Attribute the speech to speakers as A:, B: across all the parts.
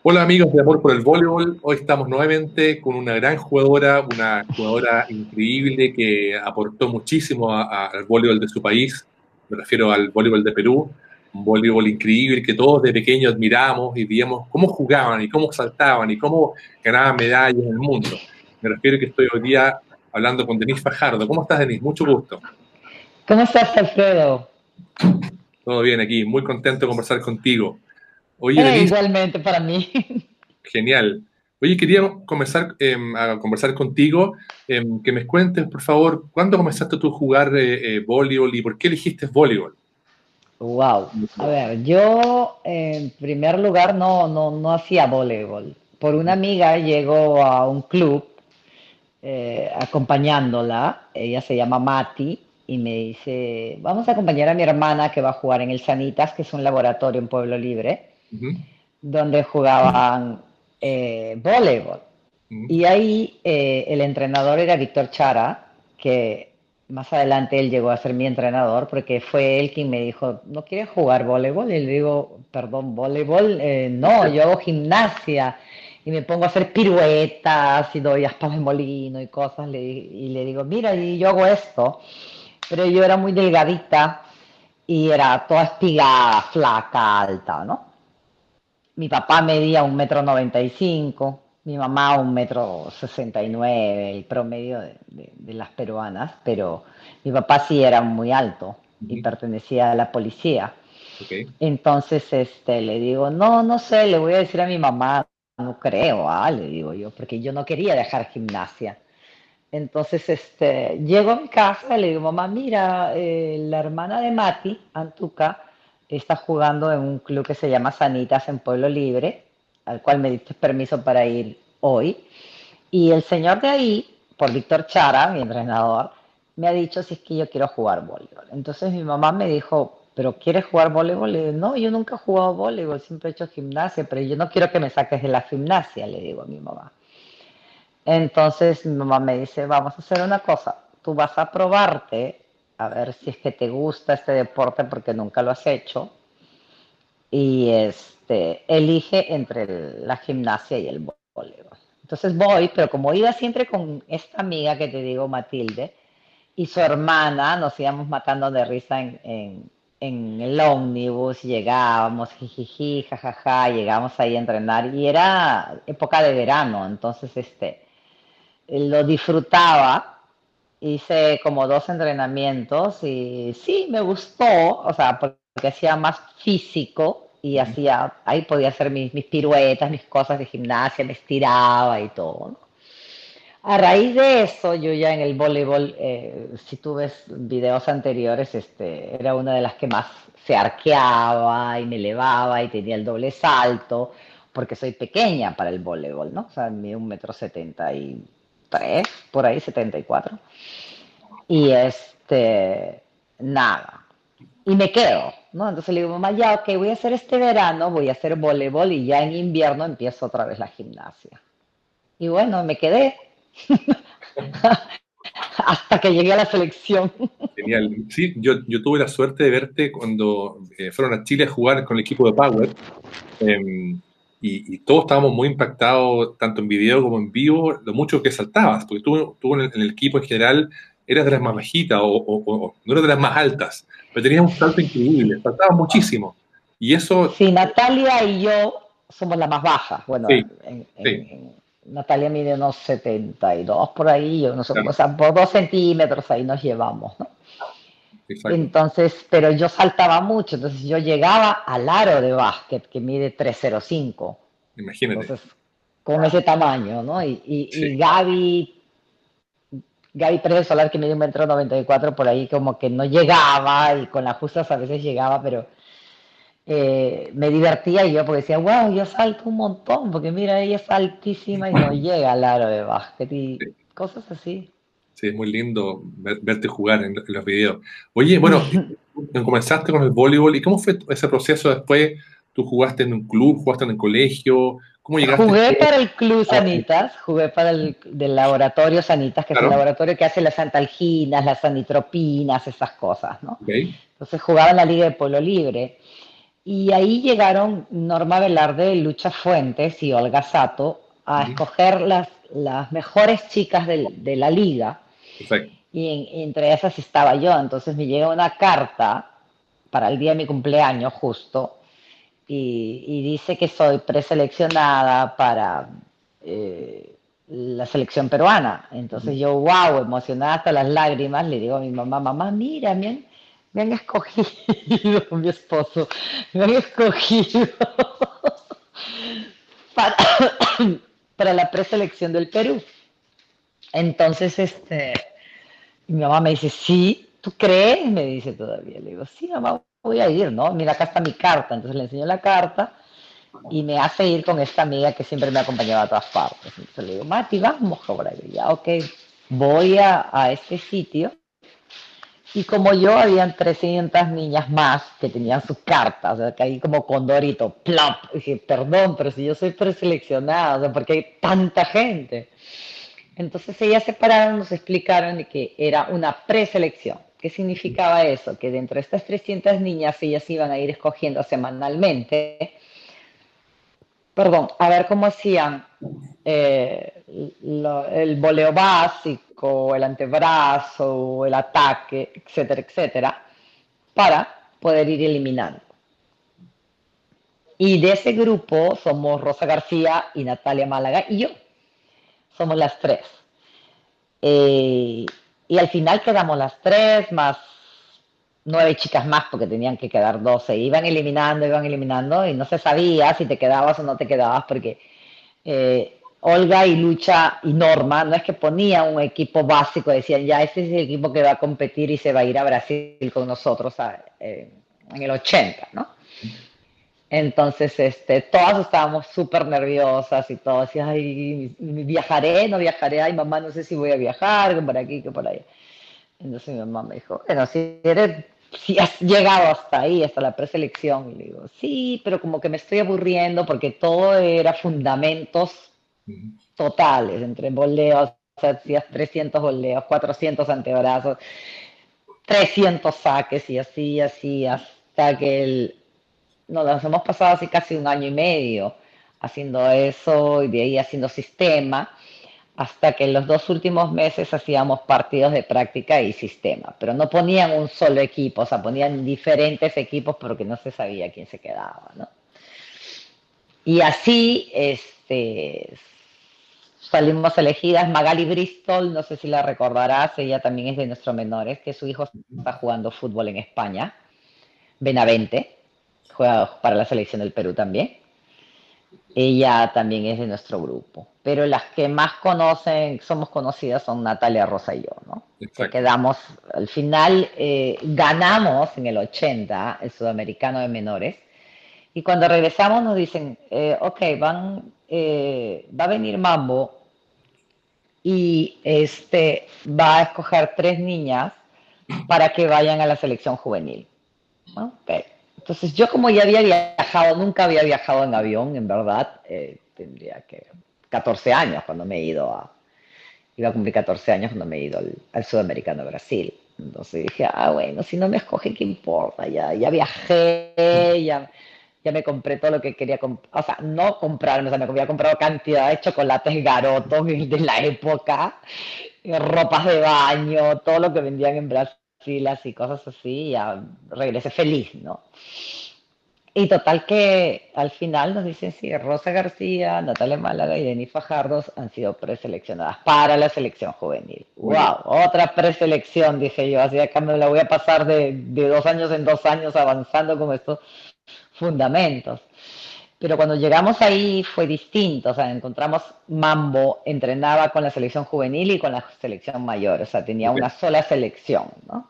A: Hola amigos de Amor por el Voleibol, hoy estamos nuevamente con una gran jugadora, una jugadora increíble que aportó muchísimo al voleibol de su país, me refiero al voleibol de Perú, un voleibol increíble que todos de pequeños admiramos y veíamos cómo jugaban y cómo saltaban y cómo ganaban medallas en el mundo. Me refiero a que estoy hoy día hablando con Denise Fajardo. ¿Cómo estás, Denise? Mucho gusto.
B: ¿Cómo estás, Alfredo?
A: Todo bien aquí, muy contento de conversar contigo.
B: Oye, eh, igualmente para mí.
A: Genial. Oye, quería comenzar em, a conversar contigo, em, que me cuentes, por favor, ¿cuándo comenzaste tú a jugar eh, eh, voleibol y por qué elegiste voleibol?
B: Wow. A ver, yo en primer lugar no, no, no hacía voleibol. Por una amiga llegó a un club acompañándola, ella se llama Mati, y me dice, vamos a acompañar a mi hermana que va a jugar en el Sanitas, que es un laboratorio en Pueblo Libre, donde jugaban eh, voleibol. Y ahí eh, el entrenador era Víctor Chara, que más adelante él llegó a ser mi entrenador, porque fue él quien me dijo, ¿no quieres jugar voleibol? Y le digo, perdón, voleibol, eh, no, yo hago gimnasia y me pongo a hacer piruetas y doy aspas de molino y cosas, y le digo, mira, y yo hago esto pero yo era muy delgadita y era toda espigada, flaca, alta, ¿no? Mi papá medía un metro noventa y cinco, mi mamá un metro sesenta y nueve, el promedio de, las peruanas, pero mi papá sí era muy alto y pertenecía a la policía. Entonces, este, le digo, no, no sé, le voy a decir a mi mamá, no creo, ah, le digo yo, porque yo no quería dejar gimnasia. Entonces, este, llego a mi casa y le digo, mamá, mira, eh, la hermana de Mati, Antuca, está jugando en un club que se llama Sanitas en Pueblo Libre, al cual me diste permiso para ir hoy. Y el señor de ahí, por Víctor Chara, mi entrenador, me ha dicho si es que yo quiero jugar voleibol. Entonces mi mamá me dijo, ¿pero quieres jugar voleibol? Le digo, no, yo nunca he jugado voleibol, siempre he hecho gimnasia, pero yo no quiero que me saques de la gimnasia, le digo a mi mamá. Entonces mi mamá me dice, vamos a hacer una cosa, tú vas a probarte a ver si es que te gusta este deporte porque nunca lo has hecho y este, elige entre la gimnasia y el voleibol. Entonces voy, pero como iba siempre con esta amiga que te digo, Matilde, y su hermana, nos íbamos matando de risa en, en, el ómnibus, llegábamos, jijiji, jajaja, llegábamos ahí a entrenar y era época de verano, entonces este, lo disfrutaba, hice como dos entrenamientos y sí, me gustó, o sea, porque hacía más físico y hacía, ahí podía hacer mis, piruetas, mis cosas de gimnasia, me estiraba y todo. A raíz de eso, yo ya en el voleibol, eh, si tú ves videos anteriores, este, era una de las que más se arqueaba y me elevaba y tenía el doble salto, porque soy pequeña para el voleibol, ¿no? O sea, un metro setenta y 3, por ahí 74. Y este, nada. Y me quedo, ¿no? Entonces le digo, mamá, ya, ok, voy a hacer este verano, voy a hacer voleibol y ya en invierno empiezo otra vez la gimnasia. Y bueno, me quedé hasta que llegué a la selección.
A: Genial. Sí, yo, yo tuve la suerte de verte cuando eh, fueron a Chile a jugar con el equipo de Power. Eh, y, todos estábamos muy impactados, tanto en video como en vivo, lo mucho que saltabas, porque tú, tú en, el, equipo en general eras de las más bajitas o, no eras de las más altas, pero tenías un salto increíble, saltabas muchísimo. Y eso...
B: Sí, Natalia y yo somos las más bajas. Bueno, Natalia mide unos 72 por ahí, yo no sé, o sea, por dos centímetros ahí nos llevamos, ¿no? Entonces, pero yo saltaba mucho, entonces yo llegaba al aro de básquet que mide 305.
A: Imagínate. Entonces,
B: con ese tamaño, ¿no? Y, y, Gaby, Gaby Pérez Solar que mide un metro 94 por ahí como que no llegaba y con las justas a veces llegaba, pero eh, me divertía yo porque decía, wow, yo salto un montón, porque mira, ella es altísima y no llega al aro de básquet y cosas así.
A: Sí, es muy lindo verte jugar en, los videos. Oye, bueno, comenzaste con el voleibol y ¿cómo fue ese proceso después? ¿Tú jugaste en un club, jugaste en el colegio? ¿Cómo llegaste?
B: Jugué para el Club ah, Sanitas, jugué para el del laboratorio Sanitas, que es el laboratorio que hace las antalginas, las anitropinas, esas cosas, ¿no? Entonces jugaba en la Liga de Polo Libre. Y ahí llegaron Norma Velarde, Lucha Fuentes y Olga Sato a escoger las, las mejores chicas de, la liga. Y, entre esas estaba yo. Entonces me llega una carta para el día de mi cumpleaños justo y, dice que soy preseleccionada para eh, la selección peruana. Entonces yo, wow, emocionada hasta las lágrimas, le digo a mi mamá, mamá, mira, bien me han escogido, mi esposo, me han escogido para, para la preselección del Perú. Entonces, este, mi mamá me dice, sí, ¿tú crees? Me dice todavía. Le digo, sí, mamá, voy a ir, ¿no? Mira, acá está mi carta. Entonces le enseño la carta y me hace ir con esta amiga que siempre me acompañaba a todas partes. Entonces le digo, Mati, vamos ahora. Ya, ok, voy a, a este sitio y como yo, habían 300 niñas más que tenían sus cartas, o sea, ahí como condorito, plop. Dije, perdón, pero si yo soy preseleccionada, o sea, ¿por qué hay tanta gente? Entonces ellas se pararon, nos explicaron que era una preselección. ¿Qué significaba eso? Que dentro de estas 300 niñas ellas iban a ir escogiendo semanalmente, perdón, a ver cómo hacían eh, el voleo básico, el antebrazo, el ataque, etcétera, etcétera, para poder ir eliminando. Y de ese grupo somos Rosa García y Natalia Málaga y yo. Somos las tres. Eh, y al final quedamos las tres, más nueve chicas más, porque tenían que quedar doce. Iban eliminando, iban eliminando, y no se sabía si te quedabas o no te quedabas, porque eh, Olga y Lucha y Norma, no es que ponían un equipo básico, decían, ya, ese es el equipo que va a competir y se va a ir a Brasil con nosotros eh, en el 80, ¿no? Entonces, este, todas estábamos súper nerviosas y todas decían, ay, viajaré, no viajaré, ay, mamá, no sé si voy a viajar, que por aquí, que por allá. Entonces mi mamá me dijo, bueno, si eres, si has llegado hasta ahí, hasta la preselección, y le digo, sí, pero como que me estoy aburriendo porque todo era fundamentos totales, entre voleos, hacías 300 voleos, 400 antebrazos, 300 saques y así, así, hasta que el, nos hemos pasado así casi un año y medio haciendo eso y de ahí haciendo sistema, hasta que en los dos últimos meses hacíamos partidos de práctica y sistema, pero no ponían un solo equipo, o sea, ponían diferentes equipos porque no se sabía quién se quedaba, ¿no? Y así, este, salimos elegidas. Magali Bristol, no sé si la recordarás, ella también es de nuestros menores, que su hijo está jugando fútbol en España. Benavente, juega para la selección del Perú también. Ella también es de nuestro grupo. Pero las que más conocen, somos conocidas, son Natalia Rosa y yo, ¿no? quedamos, al final, eh, ganamos en el 80 el sudamericano de menores. Y cuando regresamos nos dicen, eh, ok, van, eh, va a venir Mambo y este, va a escoger tres niñas para que vayan a la selección juvenil. Entonces yo como ya había viajado, nunca había viajado en avión, en verdad, eh, tendría que 14 años cuando me he ido a, iba a cumplir 14 años cuando me he ido al, al Sudamericano Brasil. Entonces dije, ah, bueno, si no me escoge, ¿qué importa? Ya, ya viajé, ya, ya me compré todo lo que quería comprar, o sea, no comprarme, o sea, me había comprado cantidad de chocolates garotos de la época, eh, ropas de baño, todo lo que vendían en Brasil, así, cosas así, y ya regresé feliz, ¿no? Y total que al final nos dicen, sí, Rosa García, Natalia Málaga y Denis Fajardo han sido preseleccionadas para la selección juvenil. ¡Wow! Otra preselección, dije yo, así acá me la voy a pasar de, de dos años en dos años avanzando con esto fundamentos. Pero cuando llegamos ahí fue distinto, o sea, encontramos Mambo, entrenaba con la selección juvenil y con la selección mayor, o sea, tenía una sola selección, ¿no?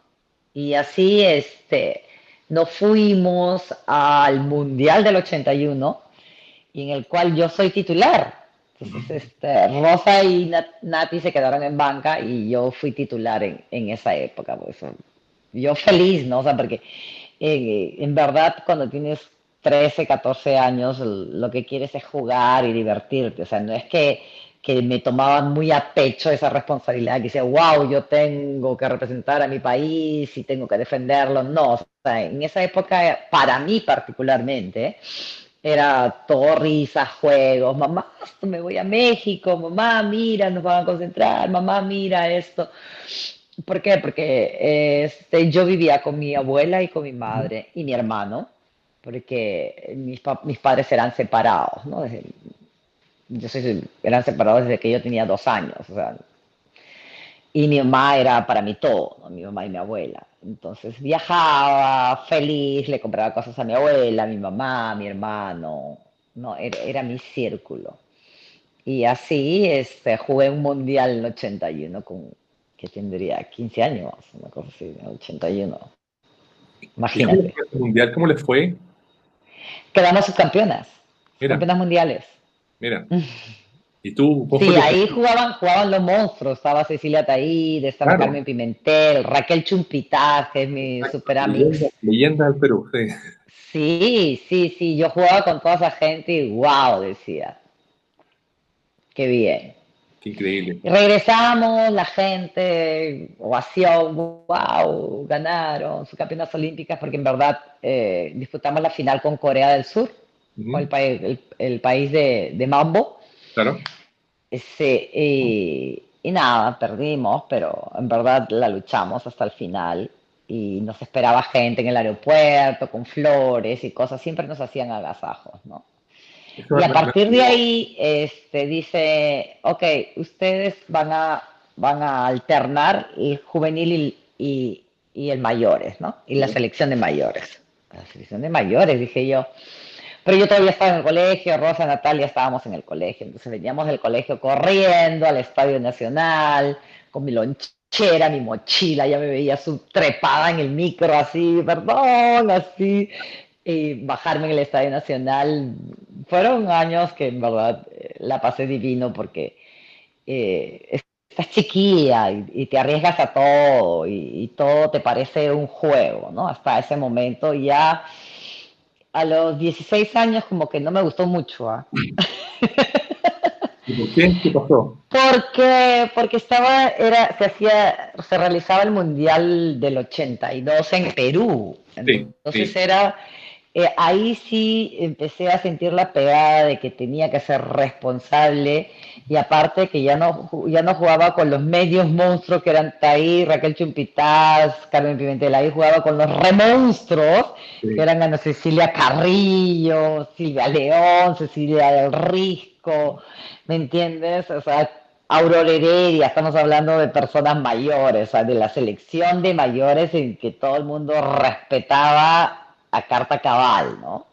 B: Y así, este, nos fuimos al Mundial del 81, y en el cual yo soy titular. Entonces, este, Rosa y Nati se quedaron en banca y yo fui titular en, en esa época. Pues, yo feliz, ¿no? O sea, porque eh, en verdad cuando tienes 13, 14 años, lo que quieres es jugar y divertirte. O sea, no es que, que me tomaban muy a pecho esa responsabilidad, que decía, wow, yo tengo que representar a mi país y tengo que defenderlo. No, sea, en esa época, para mí particularmente, era todo risas, juegos, mamá, me voy a México, mamá, mira, nos van a concentrar, mamá, mira esto. ¿Por qué? Porque este, yo vivía con mi abuela y con mi madre y mi hermano, porque mis, mis padres eran separados, ¿no? yo soy, eran separados desde que yo tenía dos años, o sea, y mi mamá era para mí todo, mi mamá y mi abuela. Entonces viajaba feliz, le compraba cosas a mi abuela, a mi mamá, a mi hermano. No, era, mi círculo. Y así este, jugué un mundial en el 81 con, que tendría 15 años, una cosa así, en el 81.
A: Imagínate. ¿El mundial cómo le fue?
B: Quedamos subcampeonas, campeonas mundiales.
A: Mira. ¿Y tú?
B: Sí, ahí jugaban, jugaban los monstruos. Estaba Cecilia Taíd, estaba Carmen Pimentel, Raquel Chumpitá, que es mi super amiga.
A: Leyenda, del Perú, sí.
B: Sí, sí, sí. Yo jugaba con toda esa gente y wow, decía. Qué bien.
A: Qué increíble.
B: Regresamos, la gente, ovación, wow, ganaron sus campeonas olímpicas porque en verdad eh, disputamos la final con Corea del Sur, el, país, el, país de, de Mambo.
A: Claro.
B: Sí, y, nada, perdimos, pero en verdad la luchamos hasta el final y nos esperaba gente en el aeropuerto con flores y cosas, siempre nos hacían agasajos, ¿no? Y a partir de ahí este, dice, ok, ustedes van a, van a alternar el juvenil y, y el mayores, ¿no? Y la selección de mayores. La selección de mayores, dije yo. Pero yo todavía estaba en el colegio, Rosa, Natalia estábamos en el colegio, entonces veníamos del colegio corriendo al Estadio Nacional, con mi lonchera, mi mochila, ya me veía su trepada en el micro así, perdón, así, y bajarme en el Estadio Nacional. Fueron años que en verdad eh, la pasé divino porque eh, estás chiquilla y, te arriesgas a todo y, y, todo te parece un juego, ¿no? Hasta ese momento ya a los 16 años como que no me gustó mucho. ¿ah?
A: ¿Y por qué? ¿Qué pasó?
B: Porque, porque estaba, era, se hacía, se realizaba el Mundial del 82 en Perú. Entonces era eh, ahí sí empecé a sentir la pegada de que tenía que ser responsable y aparte que ya no, ya no jugaba con los medios monstruos que eran Taí, Raquel Chumpitaz, Carmen Pimentel, ahí jugaba con los remonstruos que eran Ana Cecilia Carrillo, Silvia León, Cecilia del Risco, ¿me entiendes? O sea, Aurora Heredia, estamos hablando de personas mayores, o sea, de la selección de mayores en que todo el mundo respetaba a carta cabal, ¿no?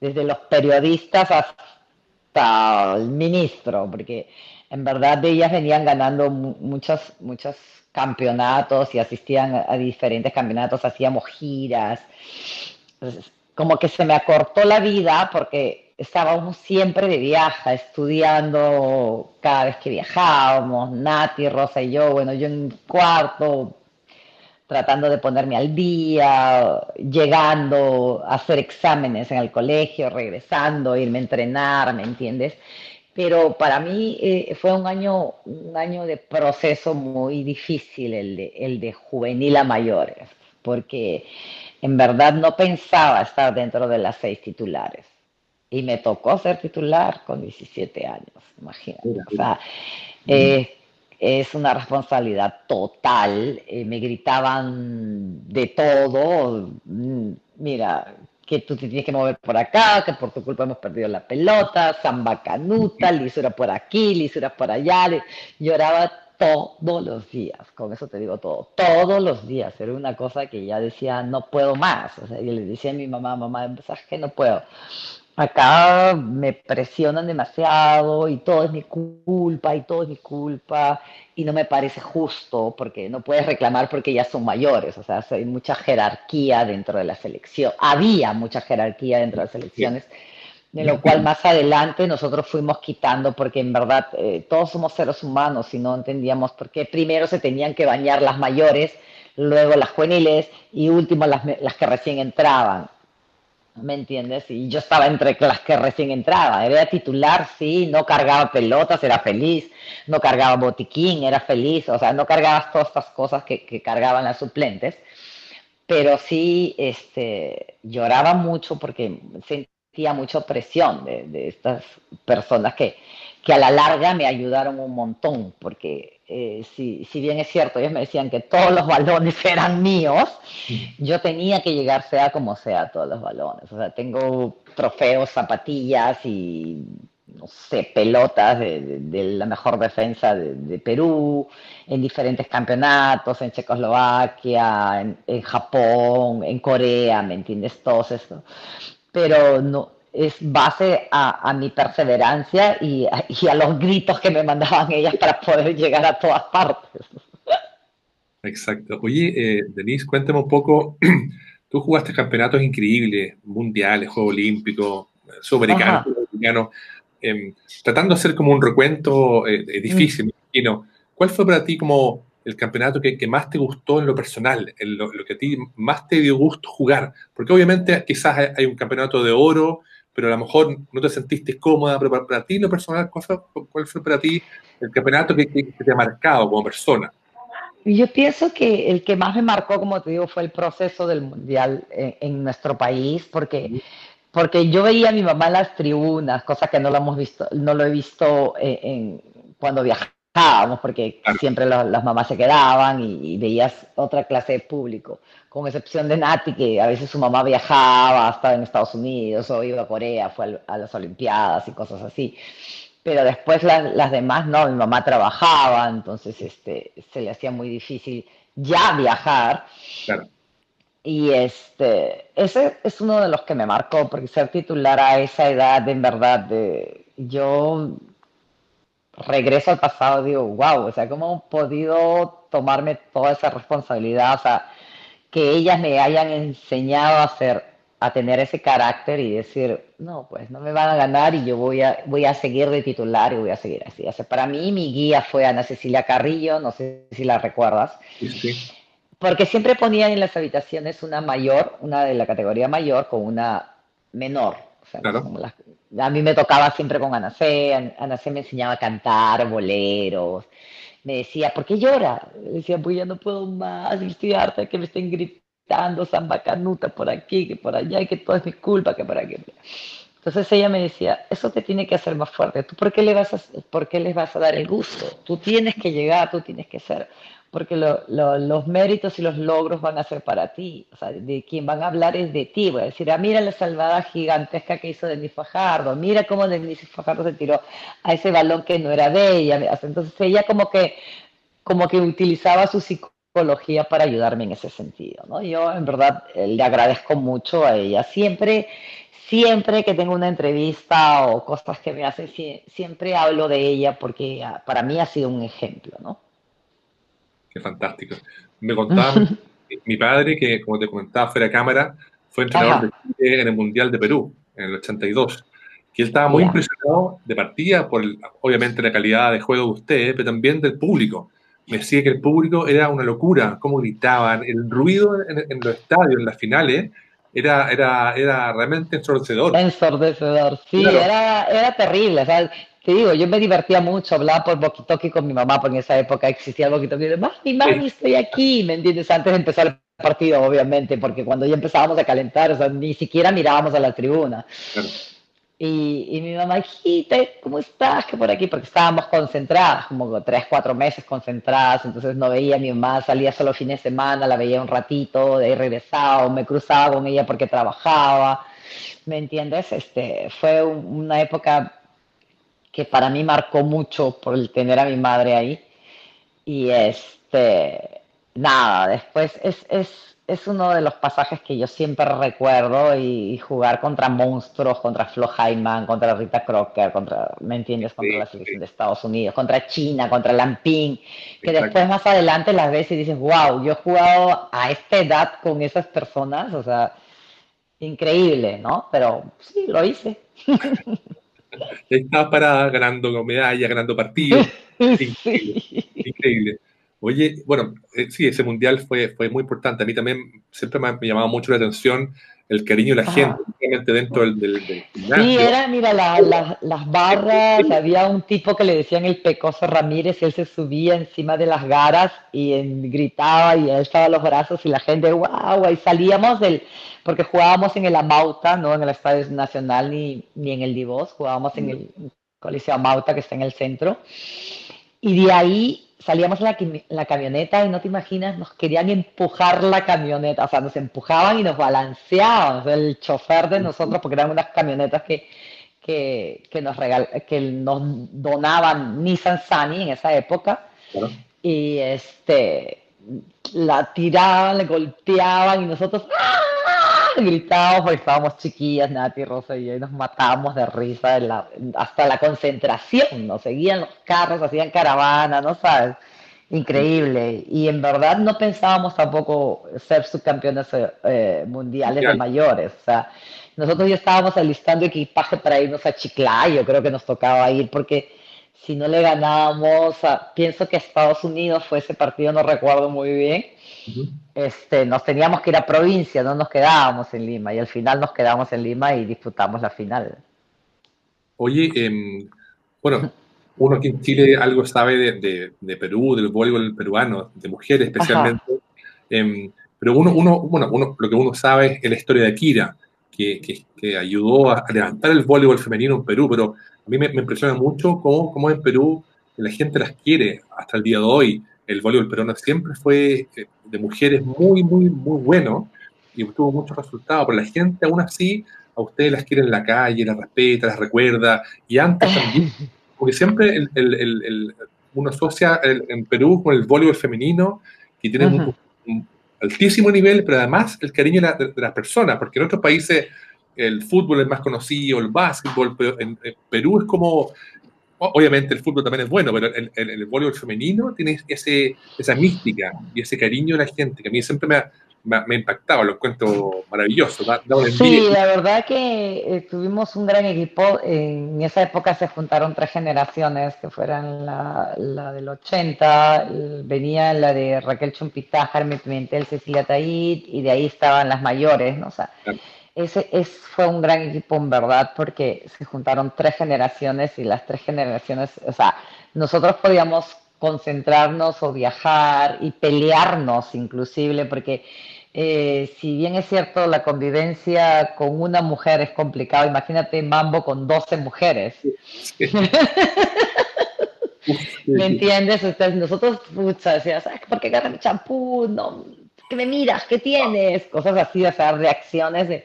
B: Desde los periodistas hasta el ministro, porque en verdad ellas venían ganando muchos, muchos campeonatos y asistían a diferentes campeonatos, hacíamos giras. como que se me acortó la vida porque estábamos siempre de viaje, estudiando cada vez que viajábamos, Nati, Rosa y yo, bueno, yo en cuarto, tratando de ponerme al día, llegando a hacer exámenes en el colegio, regresando, irme a entrenar, ¿me entiendes? Pero para mí eh, fue un año, un año de proceso muy difícil el de, el de juvenil a mayores, porque en verdad no pensaba estar dentro de las seis titulares. Y me tocó ser titular con 17 años, imagínate. O sea, eh, es una responsabilidad total. Eh, me gritaban de todo. Mm, mira, que tú te tienes que mover por acá, que por tu culpa hemos perdido la pelota, samba canuta, lisura por aquí, lisura por allá. Lloraba todos los días, con eso te digo todo, todos los días. Era una cosa que ya decía, no puedo más. O sea, yo le decía a mi mamá, mamá, ¿sabes que no puedo? Acá me presionan demasiado y todo es mi culpa y todo es mi culpa y no me parece justo porque no puedes reclamar porque ya son mayores, o sea, hay mucha jerarquía dentro de la selección, había mucha jerarquía dentro de las elecciones, de lo cual más adelante nosotros fuimos quitando porque en verdad eh, todos somos seres humanos y no entendíamos por qué. Primero se tenían que bañar las mayores, luego las juveniles y último las, las que recién entraban. ¿Me entiendes? Y yo estaba entre las que recién entraba. Era titular, sí, no cargaba pelotas, era feliz. No cargaba botiquín, era feliz. O sea, no cargabas todas estas cosas que, cargaban las suplentes. pero sí este, lloraba mucho porque sentía mucha presión de, estas personas que, que a la larga me ayudaron un montón, porque eh, si, si, bien es cierto, ellos me decían que todos los balones eran míos, yo tenía que llegar sea como sea a todos los balones. O sea, tengo trofeos, zapatillas y no sé, pelotas de, la mejor defensa de, Perú, en diferentes campeonatos, en Checoslovaquia, en, Japón, en Corea, ¿me entiendes? Todo eso. Pero no, es base a, mi perseverancia y a, los gritos que me mandaban ellas para poder llegar a todas partes.
A: Exacto. Oye, eh, Denise, cuéntame un poco, tú jugaste campeonatos increíbles, mundiales, Juegos Olímpicos, Sudamericanos, Em, tratando de hacer como un recuento eh, difícil, mm. ¿cuál fue para ti como el campeonato que, más te gustó en lo personal, en lo, que a ti más te dio gusto jugar? Porque obviamente quizás hay, un campeonato de oro, pero a lo mejor no te sentiste cómoda, pero para, ti lo personal, ¿cuál fue, para ti el campeonato que, te ha marcado como persona?
B: Yo pienso que el que más me marcó, como te digo, fue el proceso del mundial en, nuestro país, porque porque yo veía a mi mamá en las tribunas, cosa que no lo hemos visto, no lo he visto eh, cuando viajábamos, porque siempre las mamás se quedaban y, veías otra clase de público, con excepción de Nati, que a veces su mamá viajaba, estaba en Estados Unidos o iba a Corea, fue a, las Olimpiadas y cosas así. Pero después las demás no, mi mamá trabajaba, entonces este, se le hacía muy difícil ya viajar. Claro. Y este, ese es uno de los que me marcó, porque ser titular a esa edad, en verdad, de, yo regreso al pasado digo, wow, o sea, ¿cómo he podido tomarme toda esa responsabilidad? O sea, que ellas me hayan enseñado a hacer, a tener ese carácter y decir, no, pues no me van a ganar y yo voy a, voy a seguir de titular y voy a seguir así. O sea, para mí mi guía fue Ana Cecilia Carrillo, no sé si la recuerdas. Sí, sí porque siempre ponían en las habitaciones una mayor, una de la categoría mayor con una menor. A mí me tocaba siempre con Ana C. Ana C me enseñaba a cantar boleros. Me decía, ¿por qué llora? Le decía, pues ya no puedo más, estoy harta que me estén gritando samba canuta por aquí, que por allá, y que todo es mi culpa, que por aquí. Entonces ella me decía, eso te tiene que hacer más fuerte. ¿Tú por qué, le vas a, por qué les vas a dar el gusto? Tú tienes que llegar, tú tienes que ser porque los méritos y los logros van a ser para ti. O sea, de quien van a hablar es de ti. Voy a decir, ah, mira la salvada gigantesca que hizo Denis Fajardo, mira cómo Denis Fajardo se tiró a ese balón que no era de ella. Entonces ella como que, como que utilizaba su psicología para ayudarme en ese sentido. ¿no? Yo en verdad eh, le agradezco mucho a ella. Siempre siempre que tengo una entrevista o cosas que me hacen, siempre hablo de ella porque ah, para mí ha sido un ejemplo, ¿no?
A: Qué fantástico. Me contaba mi padre, que como te comentaba fuera de cámara, fue entrenador de en el Mundial de Perú, en el 82, que él estaba muy impresionado de partida por, obviamente, la calidad de juego de ustedes, pero también del público. Me decía que el público era una locura, cómo gritaban, el ruido en, los estadios, en las finales, era, era, era realmente ensordecedor.
B: Ensordecedor, sí, era, era terrible. O sea, te digo, yo me divertía mucho, hablaba por boquitoki con mi mamá, porque en esa época existía el. De, mami, mami, estoy aquí, ¿me entiendes? Antes de empezar el partido, obviamente, porque cuando ya empezábamos a calentar, o sea, ni siquiera mirábamos a la tribuna. Y, y, mi mamá, hijita, ¿cómo estás? Que por aquí, porque estábamos concentradas, como tres, cuatro meses concentradas, entonces no veía a mi mamá, salía solo fines de semana, la veía un ratito, de ahí regresaba, me cruzaba con ella porque trabajaba, ¿me entiendes? Este, fue una época que para mí marcó mucho por el tener a mi madre ahí. Y este, nada, después es, es, es uno de los pasajes que yo siempre recuerdo y, jugar contra monstruos, contra Flo Hyman, contra Rita Crocker, contra, ¿me entiendes? Contra la selección de Estados Unidos, contra China, contra Lamping, que después más adelante las ves y dices, wow, yo he jugado a esta edad con esas personas, o sea, increíble, ¿no? Pero sí, lo hice.
A: Estaba parada ganando medallas, ganando partidos. Increíble, Oye, bueno, eh, sí, ese mundial fue, fue muy importante. A mí también siempre me ha llamado mucho la atención el cariño de la gente, gente dentro del, del,
B: Sí, era, mira, las barras, había un tipo que le decían el Pecoso Ramírez, y él se subía encima de las garas y gritaba y él estaba los brazos y la gente, wow, y salíamos del, porque jugábamos en el Amauta, no en el Estadio Nacional ni, ni en el Divos, jugábamos en el Coliseo Amauta que está en el centro, y de ahí salíamos en la, camioneta y no te imaginas, nos querían empujar la camioneta, o sea, nos empujaban y nos balanceaban, el chofer de nosotros, porque eran unas camionetas que, que, nos, regal, que nos donaban Nissan Sunny en esa época, y este, la tiraban, le golpeaban y nosotros ¡ah! Gritábamos porque estábamos chiquillas, Nati, Rosa y yo, y nos matábamos de risa hasta la concentración, nos seguían los carros, hacían caravana, ¿no sabes? Increíble. Y en verdad no pensábamos tampoco ser subcampeones eh, mundiales de mayores. O sea, nosotros ya estábamos alistando equipaje para irnos a Chiclayo, creo que nos tocaba ir, porque si no le ganábamos, pienso que Estados Unidos fue ese partido, no recuerdo muy bien, este, nos teníamos que ir a provincia, no nos quedábamos en Lima, y al final nos quedamos en Lima y disputamos la final.
A: Oye, em, bueno, uno aquí en Chile algo sabe de, de, Perú, del voleibol peruano, de mujeres especialmente, em, pero uno, uno, bueno, uno, lo que uno sabe es la historia de Akira, que, que, ayudó a levantar el voleibol femenino en Perú, pero a mí me, impresiona mucho cómo, cómo, en Perú la gente las quiere hasta el día de hoy. El voleibol peruano siempre fue eh, de mujeres muy, muy, muy bueno y tuvo muchos resultados, pero la gente aún así a ustedes las quiere en la calle, las respeta, las recuerda, y antes también, porque siempre el, el, el, uno asocia en Perú con el voleibol femenino, que tiene un, altísimo nivel, pero además el cariño de, de las personas, porque en otros países el fútbol es más conocido, el básquetbol, pero en, Perú es como, obviamente el fútbol también es bueno, pero el, el, voleibol femenino tiene ese, esa mística y ese cariño de la gente que a mí siempre me ha, me, ha impactado, lo encuentro maravilloso.
B: sí, la verdad que eh, tuvimos un gran equipo. En esa época se juntaron tres generaciones, que fueran la, la del 80, venía la de Raquel Chumpita, Jaime Pimentel, Cecilia Taid, y de ahí estaban las mayores, ¿no? O sea, ese es, fue un gran equipo en verdad porque se juntaron tres generaciones y las tres generaciones, o sea, nosotros podíamos concentrarnos o viajar y pelearnos inclusive porque eh, si bien es cierto la convivencia con una mujer es complicado, imagínate Mambo con 12 mujeres. ¿Me entiendes? Entonces nosotros, pucha, decías, ¿por qué agarra mi champú? No, ¿qué me miras? ¿Qué tienes? Cosas así, o sea, reacciones de,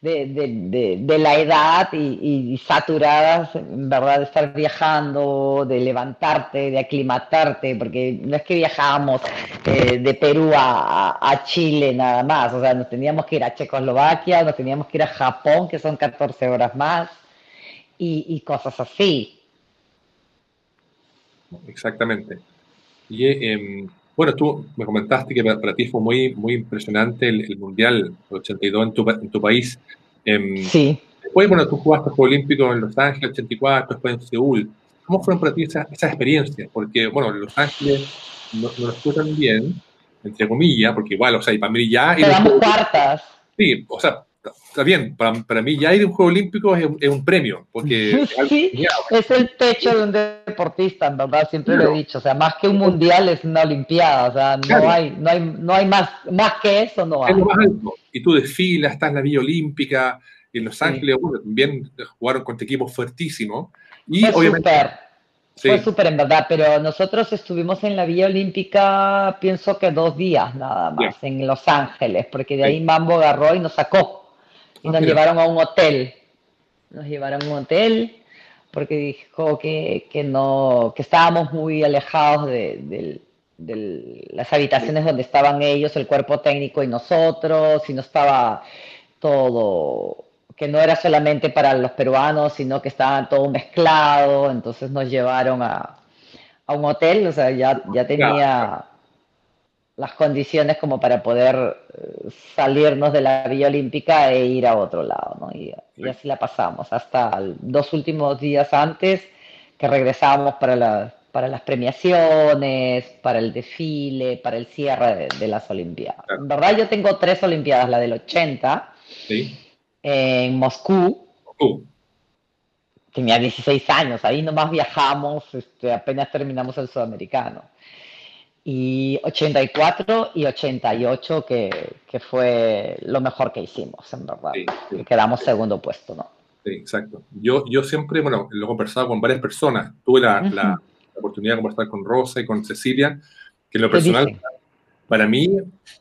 B: de, la edad y, saturadas, en verdad, de estar viajando, de levantarte, de aclimatarte, porque no es que viajábamos eh, de Perú a, Chile nada más, o sea, nos teníamos que ir a Checoslovaquia, nos teníamos que ir a Japón, que son 14 horas más, y, cosas así.
A: Exactamente. Y em, bueno, tú me comentaste que para, ti fue muy, muy impresionante el, Mundial 82 en tu, en tu país.
B: Em, sí.
A: Después, bueno, tú jugaste Juegos Olímpicos en Los Ángeles, 84, después en Seúl. ¿Cómo fueron para ti esas, experiencias? Porque, bueno, Los Ángeles no, no fue tan bien, entre comillas, porque igual, o sea, y para mí ya...
B: Quedamos cuartas.
A: Sí, o sea, está bien, para, para, mí ya ir a un Juego Olímpico es, un premio, porque
B: sí, es el techo de un deportista, en verdad, siempre lo he dicho, o sea, más que un mundial es una olimpiada, o sea, no hay, no hay, no hay más, más que eso, no hay. Es lo más alto,
A: y tú desfilas, estás en la Villa Olímpica, en Los Ángeles, bueno, también jugaron contra equipos fuertísimos, y
B: Fue obviamente... Fue súper en verdad, pero nosotros estuvimos en la Villa Olímpica, pienso que dos días nada más, en Los Ángeles, porque de ahí Mambo agarró y nos sacó y nos llevaron a un hotel. Nos llevaron a un hotel porque dijo que, que no, que estábamos muy alejados de, las habitaciones donde estaban ellos, el cuerpo técnico y nosotros, y no estaba todo, que no era solamente para los peruanos, sino que estaba todo mezclado, entonces nos llevaron a, a un hotel, o sea, ya, ya. tenía las condiciones como para poder eh, salirnos de la Villa Olímpica e ir a otro lado, ¿no? Y, así la pasamos hasta dos últimos días antes que regresábamos para, para las premiaciones, para el desfile, para el cierre de, las Olimpiadas. En verdad yo tengo tres Olimpiadas, la del 80, en Moscú. Tenía 16 años, ahí nomás viajamos, este, apenas terminamos el sudamericano. Y 84 y 88, que, que fue lo mejor que hicimos, en verdad. Quedamos segundo puesto, ¿no?
A: Sí, exacto. Yo, yo siempre, bueno, lo he conversado con varias personas. Tuve la, la, oportunidad de conversar con Rosa y con Cecilia, que en lo personal, para mí,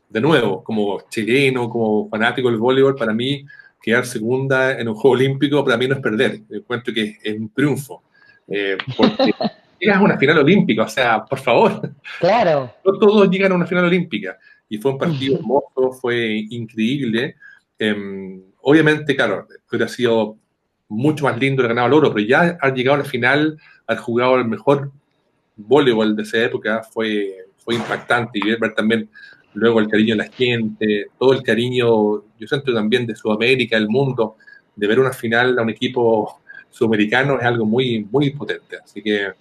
A: de nuevo, como chileno, como fanático del voleibol, para mí quedar segunda en un Juego Olímpico para mí no es perder. Encuentro que es un triunfo. Eh, porque llegas a una final olímpica, o sea, por favor.
B: Claro.
A: No todos llegan a una final olímpica. Y fue un partido hermoso, fue increíble. Em, obviamente, claro, hubiera sido mucho más lindo el ganado el oro, pero ya al llegar a la final, al jugado el mejor voleibol de esa época, fue, fue impactante y ver también luego el cariño de la gente, todo el cariño, yo siento también de Sudamérica, del mundo, de ver una final a un equipo sudamericano es algo muy, muy potente. Así que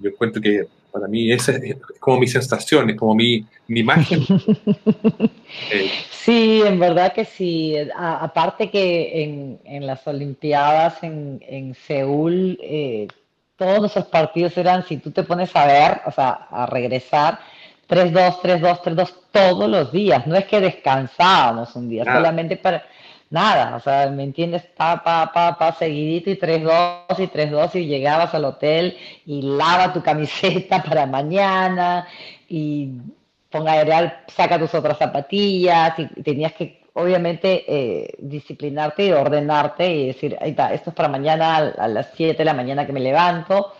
A: yo encuentro que para mí esa es como mi sensación, es como mi, mi imagen.
B: Sí, en verdad que sí. aparte que en, en, las Olimpiadas en, en Seúl, eh, todos esos partidos eran, si tú te pones a ver, o sea, a regresar, 3-2, 3-2, 3-2 todos los días. No es que descansábamos un día, solamente para nada, o sea, ¿me entiendes? Pa, pa, pa, pa, seguidito y 3-2 y 3-2 y llegabas al hotel y lava tu camiseta para mañana y ponga aereal, saca tus otras zapatillas y tenías que obviamente eh, disciplinarte y ordenarte y decir, ahí está, esto es para mañana a las 7 de la mañana que me levanto,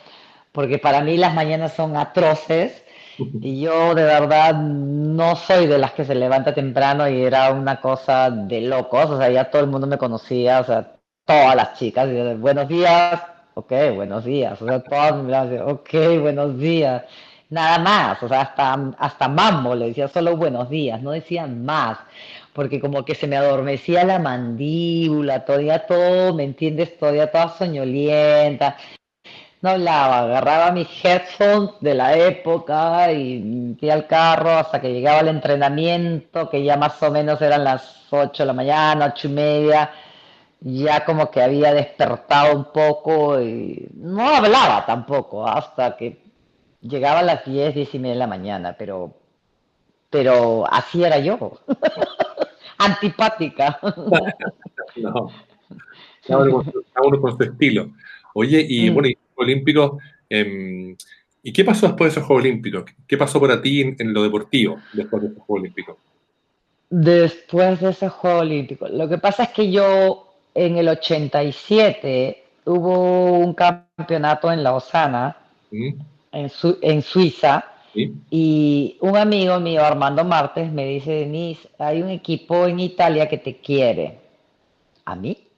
B: porque para mí las mañanas son atroces y yo de verdad no soy de las que se levanta temprano y era una cosa de locos, o sea, ya todo el mundo me conocía, o sea, todas las chicas, buenos días, ok, buenos días, o sea, todas me decían, ok, buenos días, nada más, o sea, hasta, hasta mambo le decía solo buenos días, no decían más, porque como que se me adormecía la mandíbula, todavía todo, ¿me entiendes? Todavía toda soñolienta, no hablaba, agarraba mis headphones de la época y fui al carro hasta que llegaba el entrenamiento, que ya más o menos eran las 8 de la mañana, 8 y media, ya como que había despertado un poco y no hablaba tampoco hasta que llegaba a las 10, 10 y media de la mañana, pero, pero así era yo, antipática.
A: no, cada uno, con su estilo. Oye, y mm. bueno, Olímpicos. Em, ¿Y qué pasó después de esos Juegos Olímpicos? ¿Qué pasó para ti en, lo deportivo después de esos Juegos Olímpicos?
B: Después de esos Juegos Olímpicos. Lo que pasa es que yo en el 87 hubo un campeonato en Lausana, mm. en, en, Suiza, y un amigo mío, Armando Martes, me dice, Denise, hay un equipo en Italia que te quiere. ¿A mí?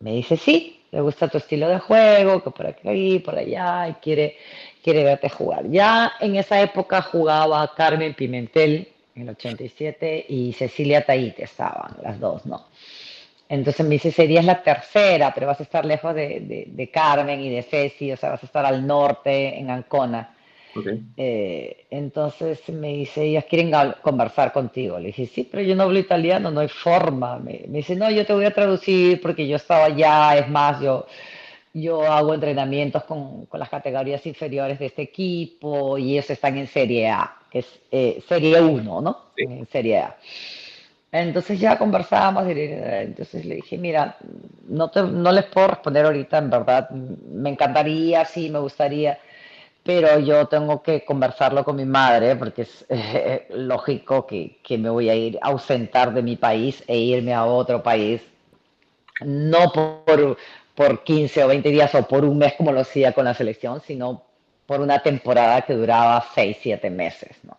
B: Me dice, sí, le gusta tu estilo de juego, que por aquí, por allá, y quiere, quiere verte jugar. Ya en esa época jugaba Carmen Pimentel en el 87 y Cecilia Taite estaban, las dos, ¿no? Entonces me dice, serías la tercera, pero vas a estar lejos de, Carmen y de Ceci, o sea, vas a estar al norte, en Ancona. Eh, entonces me dice, ellas quieren conversar contigo. Le dije, sí, pero yo no hablo italiano, no hay forma. Me, dice, no, yo te voy a traducir porque yo estaba allá, es más, yo, yo hago entrenamientos con, con las categorías inferiores de este equipo y ellos están en Serie A, que es eh, Serie 1, ¿no? En Serie A. Entonces ya conversábamos, entonces le dije, mira, no, te, no les puedo responder ahorita, en verdad, me encantaría, sí, me gustaría, pero yo tengo que conversarlo con mi madre porque es eh, lógico que, que, me voy a ir a ausentar de mi país e irme a otro país, no por, por 15 o 20 días o por un mes como lo hacía con la selección, sino por una temporada que duraba 6, 7 meses, ¿no?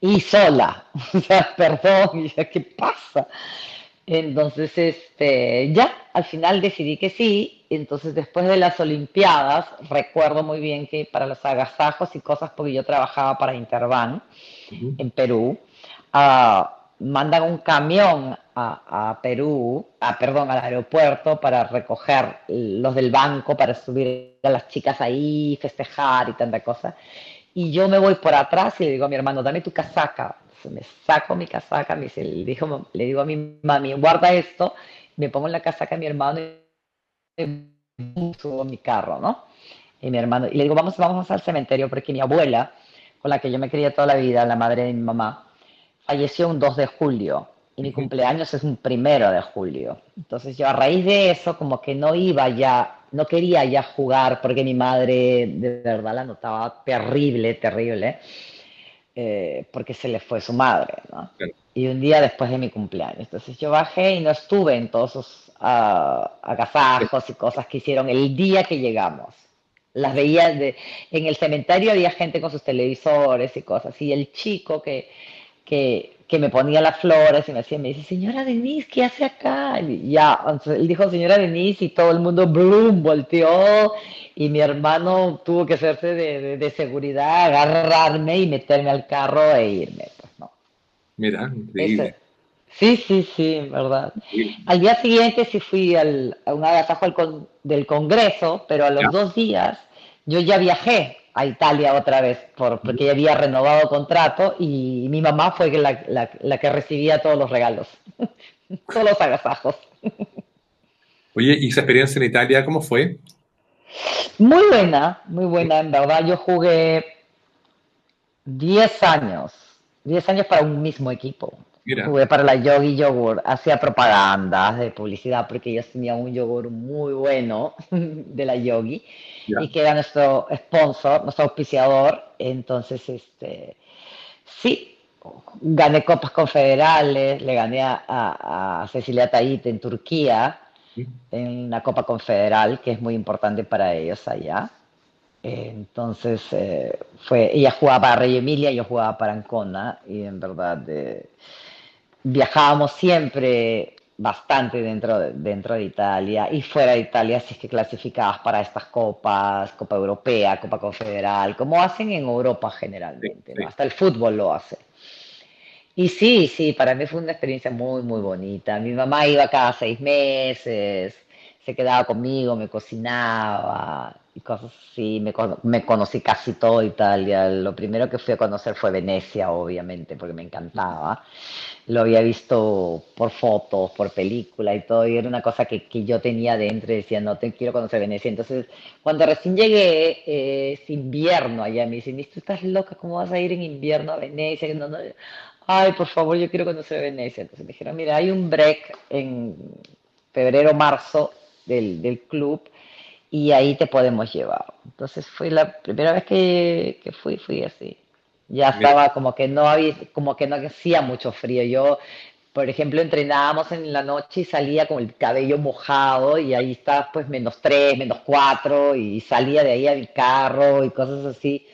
B: Y sola, o sea, perdón, ¿qué pasa? Entonces, este, ya, al final decidí que sí. Entonces, después de las Olimpiadas, recuerdo muy bien que para los agasajos y cosas, porque yo trabajaba para Interban en Perú, uh, mandan un camión a, Perú, a, perdón, al aeropuerto para recoger los del banco, para subir a las chicas ahí, festejar y tanta cosa. Y yo me voy por atrás y le digo a mi hermano, dame tu casaca, me saco mi casaca, me dice, le, dijo, le digo a mi mami, guarda esto, me pongo en la casaca de mi hermano y subo mi carro, ¿no? Y mi hermano, y le digo, vamos, vamos al cementerio porque mi abuela, con la que yo me quería toda la vida, la madre de mi mamá, falleció un 2 de julio y mi cumpleaños es un primero de julio. Entonces yo a raíz de eso como que no iba ya, no quería ya jugar porque mi madre de verdad la notaba terrible, terrible, eh, porque se le fue su madre, ¿no? Y un día después de mi cumpleaños. Entonces yo bajé y no estuve en todos esos uh, agasajos y cosas que hicieron el día que llegamos. Las veía de, en el cementerio había gente con sus televisores y cosas. Y el chico que, que que me ponía las flores y me decía, me dice, señora Denise, ¿qué hace acá? Y ya, él dijo, señora Denise, y todo el mundo, boom, volteó, y mi hermano tuvo que hacerse de, de, seguridad, agarrarme y meterme al carro e irme. Pues, no.
A: Mira, increíble.
B: sí, sí, sí, verdad. Al día siguiente sí fui al, a un agasajo del Congreso, pero a los dos días yo ya viajé a Italia otra vez, por, porque ya había renovado contrato y mi mamá fue la, la, que recibía todos los regalos, todos los agasajos.
A: Oye, ¿y esa experiencia en Italia cómo fue?
B: Muy buena, muy buena, en verdad. Yo jugué 10 años, 10 años para un mismo equipo. Jugué para la Yogi Yogurt, hacía propaganda de publicidad porque ellos tenían un yogur muy bueno de la Yogi y que era nuestro sponsor, nuestro auspiciador. Entonces, este, sí, gané copas confederales, le gané a, Cecilia Tait en Turquía en una copa confederal que es muy importante para ellos allá. Entonces, eh, fue, ella jugaba para Rey Emilia, yo jugaba para Ancona y en verdad eh, viajábamos siempre bastante dentro de, dentro de Italia y fuera de Italia si es que clasificabas para estas copas, Copa Europea, Copa Confederal, como hacen en Europa generalmente, hasta el fútbol lo hace. Y sí, sí, para mí fue una experiencia muy, muy bonita. Mi mamá iba cada seis meses, se quedaba conmigo, me cocinaba y cosas así. Me, me, conocí casi todo Italia. Lo primero que fui a conocer fue Venecia, obviamente, porque me encantaba lo había visto por fotos, por película y todo, y era una cosa que, que yo tenía dentro decía, no, te quiero conocer Venecia. Entonces, cuando recién llegué, eh, es invierno allá, me dicen, tú estás loca, ¿cómo vas a ir en invierno a Venecia? No, no, ay, por favor, yo quiero conocer Venecia. Entonces me dijeron, mira, hay un break en febrero, marzo del, del club y ahí te podemos llevar. Entonces fue la primera vez que, que fui, fui así. Ya estaba como que no había, como que no hacía mucho frío. Yo, por ejemplo, entrenábamos en la noche y salía con el cabello mojado y ahí estaba pues menos tres, menos cuatro y salía de ahí a mi carro y cosas así.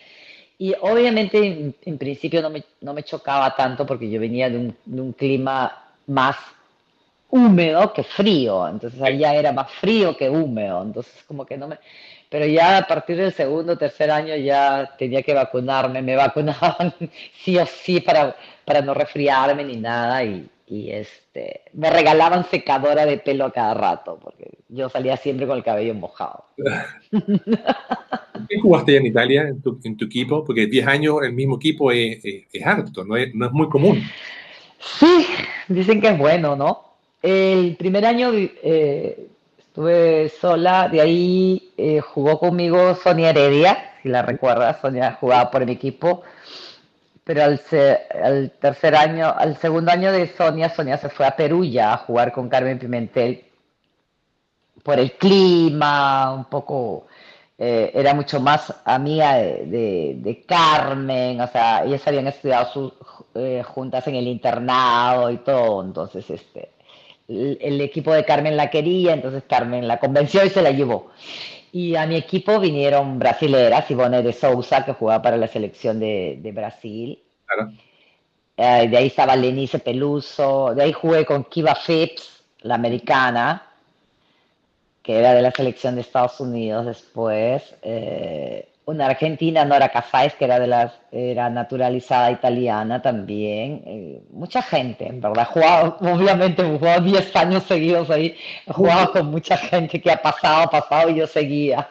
B: Y obviamente en, principio no me, no me, chocaba tanto porque yo venía de un, de un clima más húmedo que frío, entonces allá era más frío que húmedo, entonces como que no me, pero ya a partir del segundo tercer año ya tenía que vacunarme, me vacunaban sí o sí para, para no resfriarme ni nada y, y este, me regalaban secadora de pelo a cada rato, porque yo salía siempre con el cabello mojado.
A: ¿Qué jugaste en Italia, en tu, en tu, equipo? Porque 10 años el mismo equipo es, es, harto, no es, no es muy común.
B: Sí, dicen que es bueno, ¿no? El primer año eh, Estuve sola, de ahí eh, jugó conmigo Sonia Heredia, si la recuerdas, Sonia jugaba por mi equipo, pero al, al, tercer año, al segundo año de Sonia, Sonia se fue a Perú ya a jugar con Carmen Pimentel por el clima, un poco, eh, era mucho más amiga de, Carmen, o sea, ellas habían estudiado sus, juntas en el internado y todo, entonces este el, equipo de Carmen la quería, entonces Carmen la convenció y se la llevó. Y a mi equipo vinieron brasileras, Ivone de Souza, que jugaba para la selección de, Brasil. Eh, de ahí estaba Lenice Peluso, de ahí jugué con Kiva Phipps, la americana, que era de la selección de Estados Unidos después. Eh, una argentina, Nora Casáez, que era de las, era naturalizada italiana también, eh, mucha gente, en verdad, jugado, obviamente jugado 10 años seguidos ahí, jugado con mucha gente que ha pasado, pasado y yo seguía.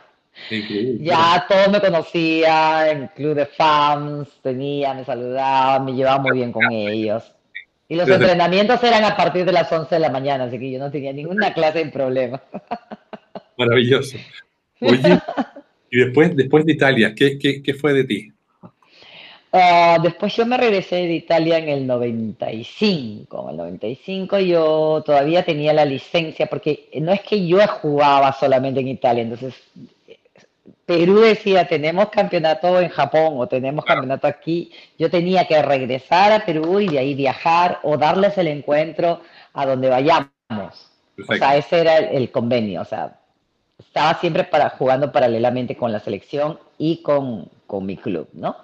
B: Ya todos me conocían, en club de fans, tenía, me saludaban, me llevaba muy bien con ellos. Y los entrenamientos eran a partir de las 11 de la mañana, así que yo no tenía ninguna clase de problema.
A: Maravilloso. Oye, y después, después de Italia, ¿qué, qué, qué fue de ti?
B: Ah, después yo me regresé de Italia en el 95. En el 95 yo todavía tenía la licencia, porque no es que yo jugaba solamente en Italia, entonces Perú decía, tenemos campeonato en Japón o tenemos campeonato aquí. Yo tenía que regresar a Perú y de ahí viajar o darles el encuentro a donde vayamos. O sea, ese era el, convenio. O sea, estaba siempre para, jugando paralelamente con la selección y con, con mi club, ¿no?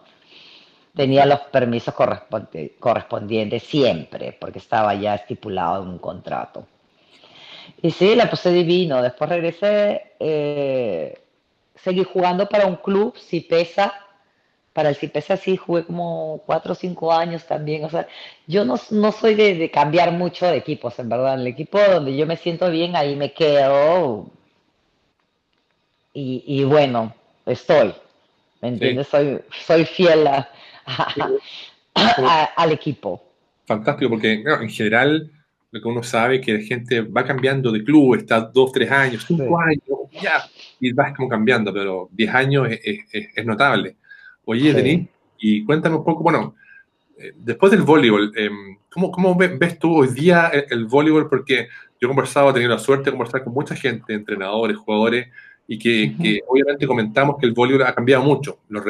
B: Tenía los permisos correspondientes siempre, porque estaba ya estipulado en un contrato. Y sí, la puse divino. Después regresé. Eh, seguí jugando para un club, pesa Para el pesa sí jugué como cuatro o cinco años también. O sea, yo no, no soy de, cambiar mucho de equipos, en verdad. En el equipo donde yo me siento bien, ahí me quedo. Y, bueno, estoy. ¿Me entiendes? Soy, soy fiel al equipo.
A: Fantástico, porque en general lo que uno sabe es que la gente va cambiando de club, está dos, tres años, cinco años, ya, y vas como cambiando, pero 10 años es, notable. Oye, Denis, y cuéntame un poco, bueno, eh, después del voleibol, em, ¿cómo, ¿cómo, ves tú hoy día el, voleibol? Porque yo he conversado, he tenido la suerte de conversar con mucha gente, entrenadores, jugadores, y que, obviamente comentamos que el voleibol ha cambiado mucho. Las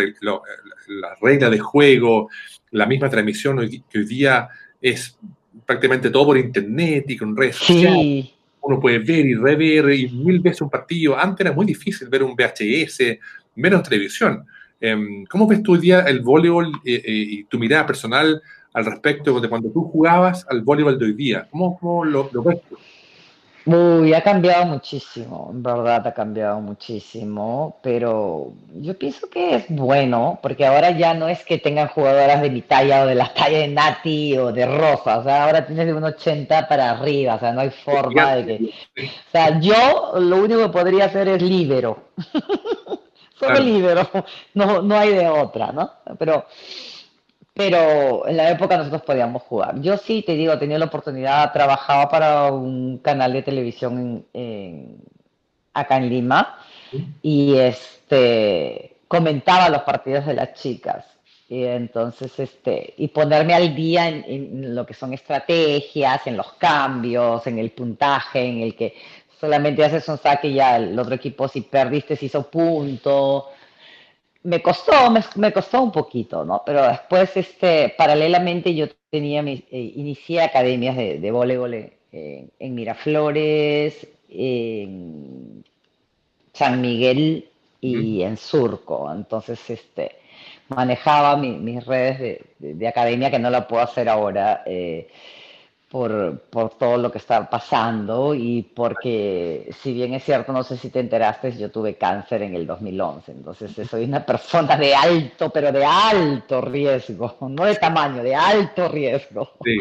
A: reglas de juego, la misma transmisión que hoy día es prácticamente todo por internet y con redes sociales uno puede ver y rever y mil veces un partido. Antes era muy difícil ver un VHS, menos televisión. Em, ¿Cómo ves tú hoy día el voleibol eh, eh, y tu mirada personal al respecto de cuando tú jugabas al voleibol de hoy día? ¿Cómo, cómo lo, lo, ves tú?
B: Uy, ha cambiado muchísimo, en verdad ha cambiado muchísimo, pero yo pienso que es bueno, porque ahora ya no es que tengan jugadoras de mi talla o de la talla de Nati o de Rosa, o sea, ahora tienes de un 80 para arriba, o sea, no hay forma de que... O sea, yo lo único que podría hacer es libero, solo libero, no, no hay de otra, ¿no? Pero pero en la época nosotros podíamos jugar. Yo sí, te digo, tenía la oportunidad, trabajaba para un canal de televisión acá en Lima y este, comentaba los partidos de las chicas. Y entonces, este, y ponerme al día en, lo que son estrategias, en los cambios, en el puntaje, en el que solamente haces un saque y ya el otro equipo si perdiste se hizo punto me costó, me, costó un poquito, ¿no? Pero después, este, paralelamente yo tenía, mis, eh, inicié academias de, de voleibol en, Miraflores, en San Miguel y en Surco. Entonces, este, manejaba mis redes de, de, academia que no la puedo hacer ahora. Eh, por, por, todo lo que está pasando y porque, si bien es cierto, no sé si te enteraste, yo tuve cáncer en el 2011, entonces soy una persona de alto, pero de alto riesgo, no de tamaño, de alto riesgo. Sí,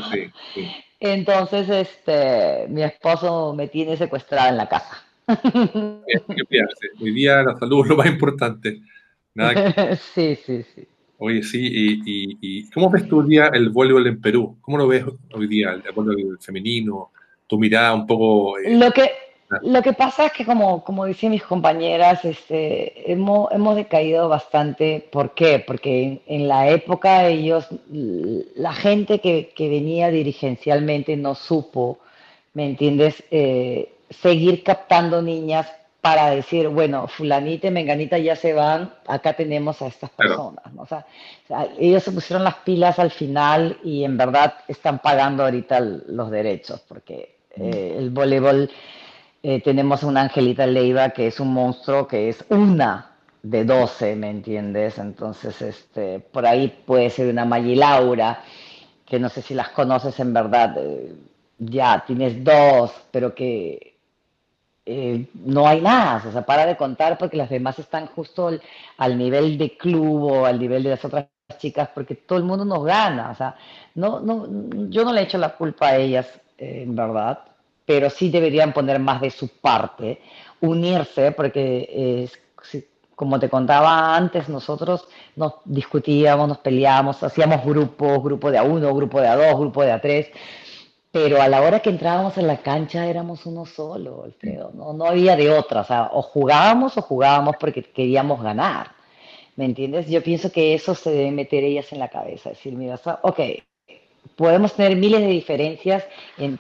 B: sí, Entonces, este, mi esposo me tiene secuestrada en la casa.
A: Hoy día la salud es lo más importante.
B: sí, sí, sí.
A: Oye, sí, y, y, ¿cómo ves tú hoy día el voleibol en Perú? ¿Cómo lo ves hoy día, el voleibol femenino? Tu mirada un poco...
B: Eh, lo, que, ah. lo que pasa es que, como, como decían mis compañeras, este, hemos, hemos decaído bastante. ¿Por qué? Porque en, la época ellos, la gente que, que, venía dirigencialmente no supo, ¿me entiendes? Eh, seguir captando niñas para decir, bueno, fulanita y menganita ya se van, acá tenemos a estas personas. O, sea, ellos se pusieron las pilas al final y en verdad están pagando ahorita los derechos, porque eh, el voleibol eh, tenemos a una Angelita Leiva que es un monstruo, que es una de 12, ¿me entiendes? Entonces, este, por ahí puede ser una Maggie Laura, que no sé si las conoces en verdad, eh, ya tienes dos, pero que eh, no hay más, o sea, para de contar porque las demás están justo al, nivel de club o al nivel de las otras chicas porque todo el mundo nos gana, o sea, no, no, yo no le echo la culpa a ellas, eh, en verdad, pero sí deberían poner más de su parte, unirse, porque como te contaba antes, nosotros nos discutíamos, nos peleábamos, hacíamos grupos, grupo de a uno, grupo de a dos, grupo de a tres, pero a la hora que entrábamos en la cancha éramos uno solo, Alfredo, no, no había de otra, o jugábamos o jugábamos porque queríamos ganar, ¿me entiendes? Yo pienso que eso se debe meter ellas en la cabeza, decir, mira, ok, podemos tener miles de diferencias,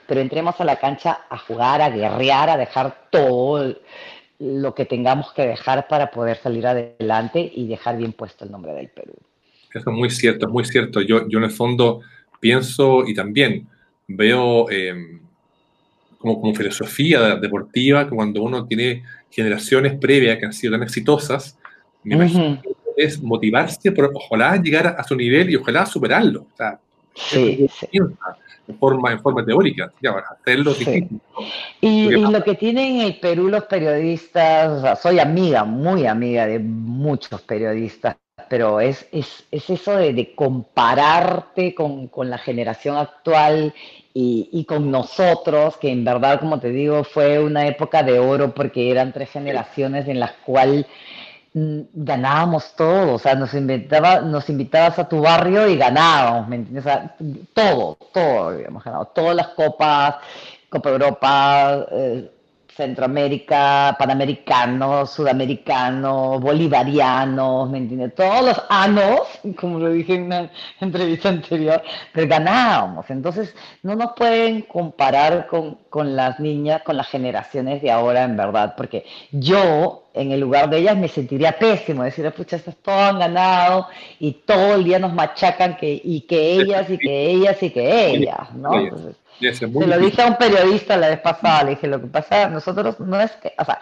B: pero entremos a la cancha a jugar, a guerrear, a dejar todo lo que tengamos que dejar para poder salir adelante y dejar bien puesto el nombre del Perú.
A: Eso es muy cierto, es muy cierto. Yo, yo en el fondo pienso y también veo em, como, como filosofía deportiva que cuando uno tiene generaciones previas que han sido tan exitosas, me imagino que es motivarse por ojalá llegar a, su nivel y ojalá superarlo. O sea,
B: sí, sí.
A: en forma, en forma teórica, ya, hacerlo
B: Y, lo que tienen en el Perú los periodistas, soy amiga, muy amiga de muchos periodistas, pero es, es, es eso de, compararte con, con, la generación actual y, y, con nosotros, que en verdad, como te digo, fue una época de oro porque eran tres generaciones en las cuales Mm, ganábamos todo, o sea, nos, invitaba, nos invitabas a tu barrio y ganábamos, ¿me entiendes? O sea, todo, todo habíamos ganado, todas las copas, Copa Europa, eh, Centroamérica, Panamericanos, Sudamericanos, Bolivarianos, ¿me entiendes? Todos los anos, como lo dije en una entrevista anterior, pero ganábamos. Entonces, no nos pueden comparar con, con las niñas, con las generaciones de ahora, en verdad, porque yo, en el lugar de ellas, me sentiría pésimo, decir, pucha, estas todas han ganado y todo el día nos machacan que, y que ellas, y que ellas, y que ellas, ¿no? Entonces, se lo dije a un periodista la vez pasada, le dije, lo que pasa, nosotros no es que, o sea,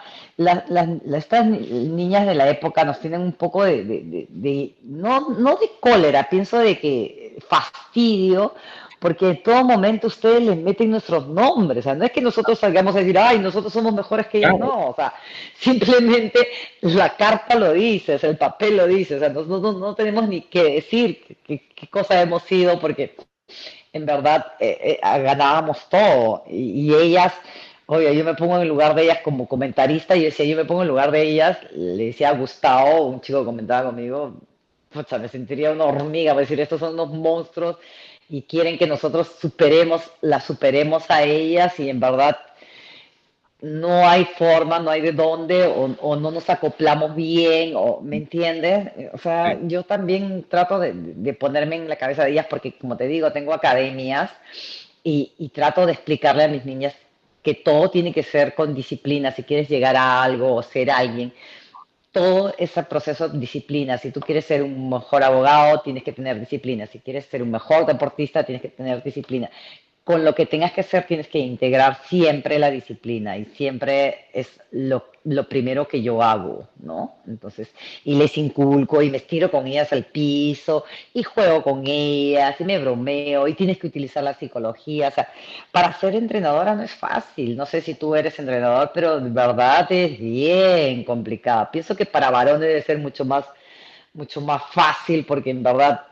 B: estas niñas de la época nos tienen un poco de, no, no de cólera, pienso de que fastidio, porque en todo momento ustedes les meten nuestros nombres, o sea, no es que nosotros salgamos a decir, ay, nosotros somos mejores que ellos, no, o sea, simplemente la carta lo dice, el papel lo dice, o sea, nosotros no, tenemos ni que decir qué, qué cosa hemos sido, porque en verdad eh, eh, ganábamos todo. Y, ellas, oye, yo me pongo en el lugar de ellas como comentarista y decía, yo me pongo en el lugar de ellas, le decía a Gustavo, un chico que comentaba conmigo, me sentiría una hormiga, para decir, estos son unos monstruos y quieren que nosotros superemos, las superemos a ellas y en verdad no hay forma, no hay de dónde, o, no nos acoplamos bien, o ¿me entiendes? O sea, yo también trato de, ponerme en la cabeza de ellas porque, como te digo, tengo academias y, y, trato de explicarle a mis niñas que todo tiene que ser con disciplina, si quieres llegar a algo o ser alguien. Todo ese proceso de disciplina. Si tú quieres ser un mejor abogado, tienes que tener disciplina. Si quieres ser un mejor deportista, tienes que tener disciplina con lo que tengas que hacer tienes que integrar siempre la disciplina y siempre es lo, primero que yo hago, ¿no? Entonces, y les inculco y me estiro con ellas al piso y juego con ellas y me bromeo y tienes que utilizar la psicología. O sea, para ser entrenadora no es fácil. No sé si tú eres entrenador, pero de verdad es bien complicado. Pienso que para varones debe ser mucho más, mucho más fácil porque en verdad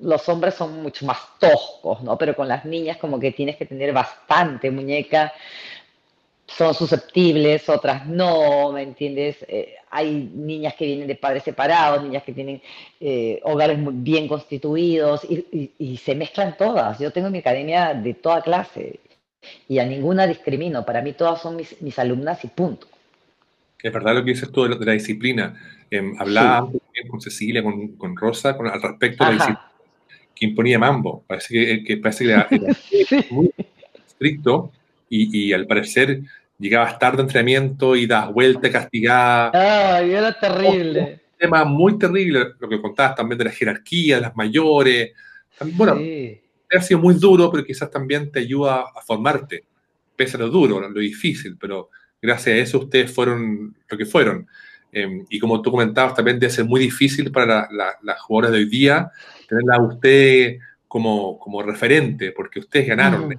B: los hombres son mucho más toscos, ¿no? Pero con las niñas como que tienes que tener bastante muñeca, son susceptibles, otras no, ¿me entiendes? Eh, hay niñas que vienen de padres separados, niñas que tienen eh, hogares muy bien constituidos y, se mezclan todas. Yo tengo mi academia de toda clase y a ninguna discrimino. Para mí todas son mis, alumnas y punto.
A: Es verdad lo que dices tú de la, disciplina. Eh, hablaba con Cecilia, con, Rosa, con, al respecto de la disciplina que imponía Mambo. Parece que, parece que era, muy estricto y, al parecer llegabas tarde de entrenamiento y das vuelta castigada.
B: Ay, era terrible.
A: Un tema muy terrible, lo que contabas también de la jerarquía, de las mayores. Bueno, ha sido muy duro, pero quizás también te ayuda a formarte, pese a lo duro, lo difícil, pero gracias a eso ustedes fueron lo que fueron. Em, y como tú comentabas, también debe ser muy difícil para las jugadoras de hoy día tenerla a usted como, como referente, porque ustedes ganaron.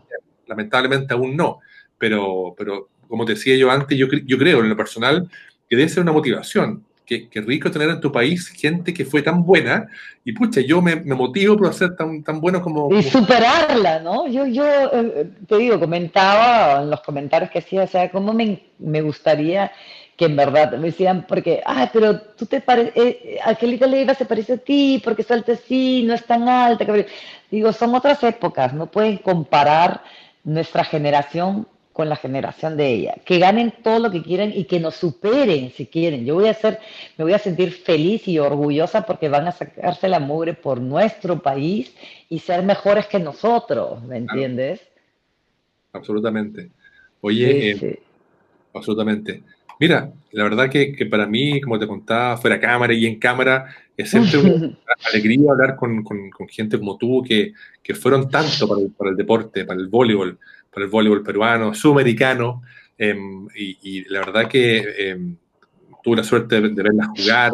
A: Lamentablemente aún no, pero, pero como te decía yo antes, yo, yo creo en lo personal que debe ser una motivación. Qué, rico tener en tu país gente que fue tan buena y pucha, yo me, motivo por ser tan, tan bueno como...
B: Y superarla, ¿no? Yo, yo eh, te digo, comentaba en los comentarios que hacía, o sea, cómo me, me gustaría que en verdad me decían, porque, ay, pero tú te pareces, eh, Angelita Leiva se parece a ti, porque salta así, no es tan alta. Digo, son otras épocas, no pueden comparar nuestra generación con la generación de ella, que ganen todo lo que quieran y que nos superen si quieren. Yo voy a ser, me voy a sentir feliz y orgullosa porque van a sacarse la mugre por nuestro país y ser mejores que nosotros, ¿me entiendes?
A: Absolutamente. Oye, eh, absolutamente. Mira, la verdad que, que, para mí, como te contaba, fuera cámara y en cámara, es siempre una alegría hablar con, con, gente como tú que, que fueron tanto para el, para el, deporte, para el voleibol, para el voleibol peruano, sudamericano, em, y, la verdad que em, tuve la suerte de, verlas jugar.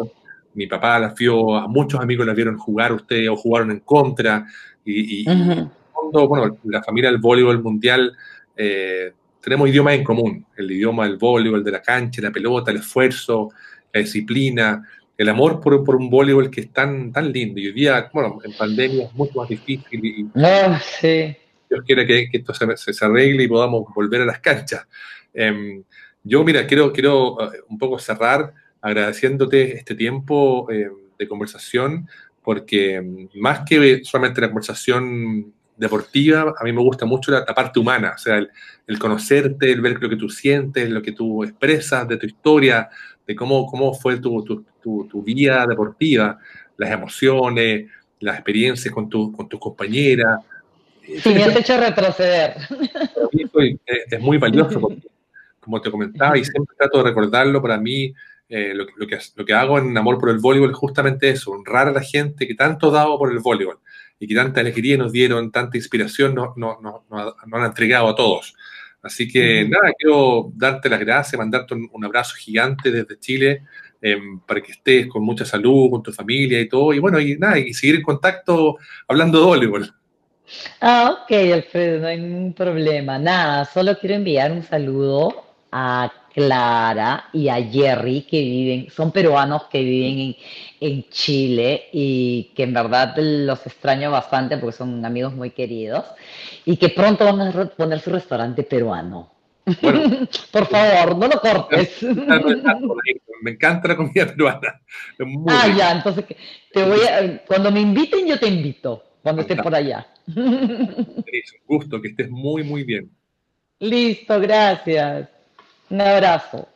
A: Mi papá las vio, a muchos amigos las vieron jugar ustedes o jugaron en contra. Y, bueno, la familia del voleibol mundial eh, tenemos idiomas en común, el idioma del voleibol, de la cancha, la pelota, el esfuerzo, la disciplina, el amor por, por un voleibol que es tan, tan lindo. Y hoy día, bueno, en pandemia es mucho más difícil. Y,
B: ah, sí.
A: Dios quiere que, esto se, se, arregle y podamos volver a las canchas. Em, yo, mira, quiero, quiero eh, un poco cerrar agradeciéndote este tiempo eh, de conversación, porque em, más que solamente la conversación deportiva, a mí me gusta mucho la, parte humana, o sea, el, conocerte, el ver lo que tú sientes, lo que tú expresas de tu historia, de cómo, cómo fue tu, tu, tu, vida deportiva, las emociones, las experiencias con, tu, con tus compañeras,
B: Sí, me has hecho retroceder.
A: Es, muy valioso porque, como te comentaba, y siempre trato de recordarlo, para mí eh, lo, que, lo que hago en Amor por el Voleibol es justamente eso, honrar a la gente que tanto ha dado por el voleibol y que tanta alegría nos dieron, tanta inspiración nos, no, no, han entregado a todos. Así que nada, quiero darte las gracias, mandarte un, abrazo gigante desde Chile em, para que estés con mucha salud, con tu familia y todo. Y bueno, y nada, y seguir en contacto hablando de voleibol.
B: Ah, ok, Alfredo, no hay ningún problema. Nada, solo quiero enviar un saludo a Clara y a Jerry, que viven, son peruanos que viven en, Chile y que en verdad los extraño bastante porque son amigos muy queridos y que pronto van a poner su restaurante peruano. Por favor, no lo cortes.
A: Me encanta la comida peruana.
B: ah, ya, entonces te voy a, cuando me inviten yo te invito cuando esté por allá.
A: un gusto, que estés muy, muy bien.
B: Listo, gracias. Un abrazo.